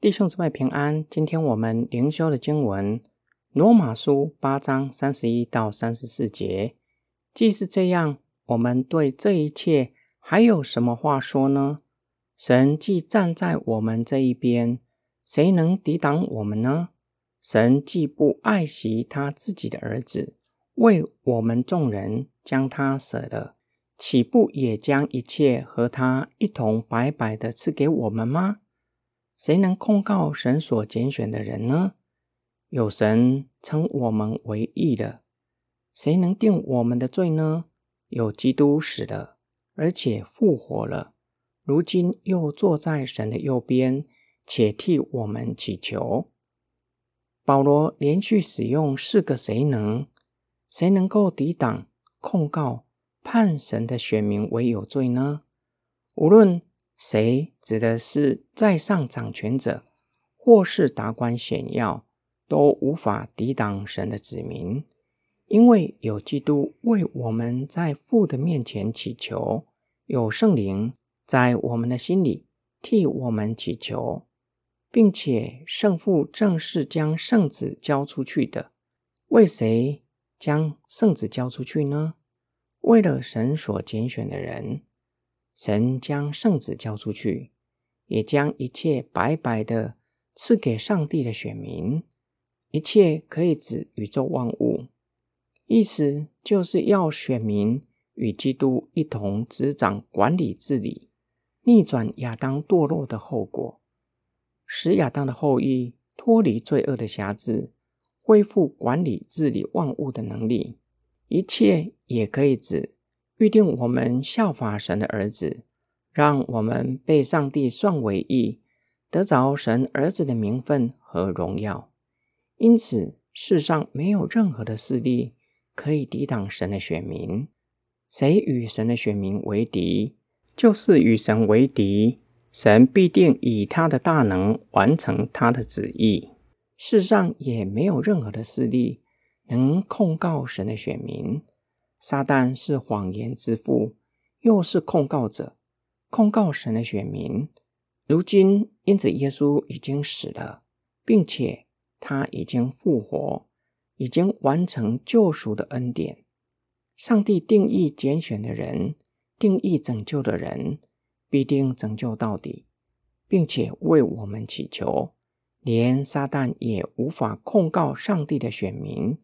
弟兄姊妹平安。今天我们灵修的经文《罗马书》八章三十一到三十四节。既是这样，我们对这一切还有什么话说呢？神既站在我们这一边，谁能抵挡我们呢？神既不爱惜他自己的儿子，为我们众人将他舍了。岂不也将一切和他一同白白的赐给我们吗？谁能控告神所拣选的人呢？有神称我们为义的，谁能定我们的罪呢？有基督死了，而且复活了，如今又坐在神的右边，且替我们祈求。保罗连续使用四个“谁能”，谁能够抵挡控告？判神的选民为有罪呢？无论谁指的是在上掌权者，或是达官显要，都无法抵挡神的子民，因为有基督为我们在父的面前祈求，有圣灵在我们的心里替我们祈求，并且圣父正是将圣子交出去的。为谁将圣子交出去呢？为了神所拣选的人，神将圣子交出去，也将一切白白的赐给上帝的选民。一切可以指宇宙万物，意思就是要选民与基督一同执掌管理治理，逆转亚当堕落的后果，使亚当的后裔脱离罪恶的辖制，恢复管理治理万物的能力。一切也可以指预定我们效法神的儿子，让我们被上帝算为义，得着神儿子的名分和荣耀。因此，世上没有任何的势力可以抵挡神的选民。谁与神的选民为敌，就是与神为敌。神必定以他的大能完成他的旨意。世上也没有任何的势力。能控告神的选民，撒旦是谎言之父，又是控告者，控告神的选民。如今，因此耶稣已经死了，并且他已经复活，已经完成救赎的恩典。上帝定义拣选的人，定义拯救的人，必定拯救到底，并且为我们祈求。连撒旦也无法控告上帝的选民。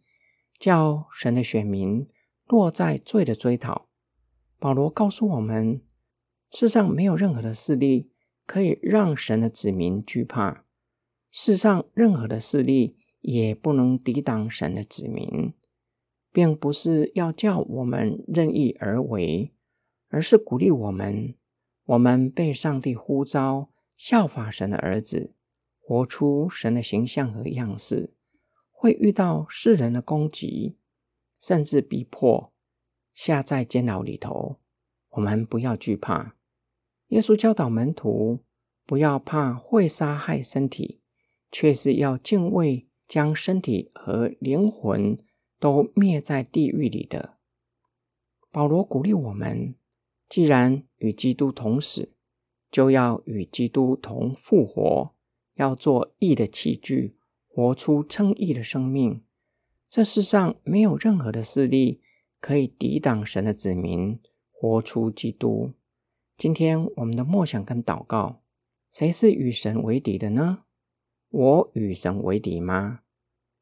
叫神的选民落在罪的追讨。保罗告诉我们，世上没有任何的势力可以让神的子民惧怕，世上任何的势力也不能抵挡神的子民，并不是要叫我们任意而为，而是鼓励我们，我们被上帝呼召效法神的儿子，活出神的形象和样式。会遇到世人的攻击，甚至逼迫，下在监牢里头。我们不要惧怕。耶稣教导门徒，不要怕会杀害身体，却是要敬畏将身体和灵魂都灭在地狱里的。保罗鼓励我们，既然与基督同死，就要与基督同复活，要做义的器具。活出称义的生命，这世上没有任何的势力可以抵挡神的子民活出基督。今天我们的默想跟祷告，谁是与神为敌的呢？我与神为敌吗？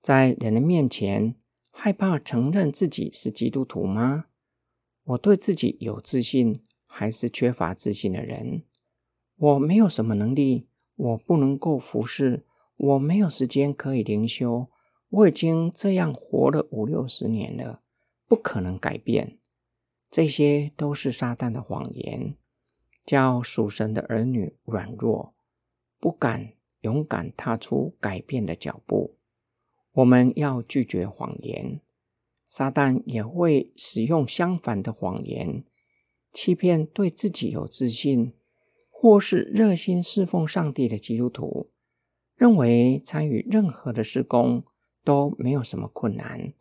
在人的面前害怕承认自己是基督徒吗？我对自己有自信，还是缺乏自信的人？我没有什么能力，我不能够服侍。我没有时间可以灵修，我已经这样活了五六十年了，不可能改变。这些都是撒旦的谎言，叫属神的儿女软弱，不敢勇敢踏出改变的脚步。我们要拒绝谎言，撒旦也会使用相反的谎言，欺骗对自己有自信或是热心侍奉上帝的基督徒。认为参与任何的施工都没有什么困难，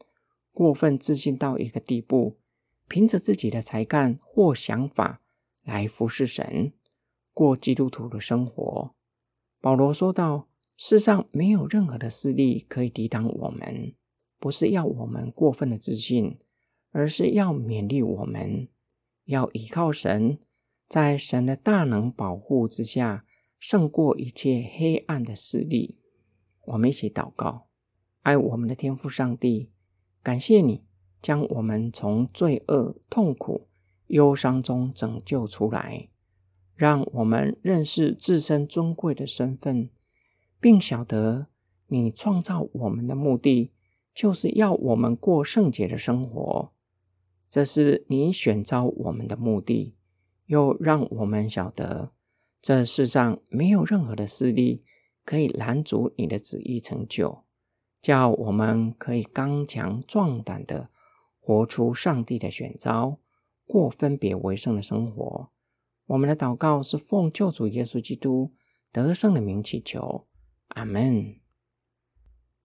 过分自信到一个地步，凭着自己的才干或想法来服侍神，过基督徒的生活。保罗说道：“世上没有任何的势力可以抵挡我们，不是要我们过分的自信，而是要勉励我们，要依靠神，在神的大能保护之下，胜过一切黑暗的势力。”我们一起祷告，爱我们的天父上帝，感谢你将我们从罪恶、痛苦、忧伤中拯救出来，让我们认识自身尊贵的身份，并晓得你创造我们的目的就是要我们过圣洁的生活。这是你选召我们的目的，又让我们晓得这世上没有任何的势力。可以拦阻你的旨意成就，叫我们可以刚强壮胆的活出上帝的选召，过分别为圣的生活。我们的祷告是奉救主耶稣基督得胜的名祈求，阿门。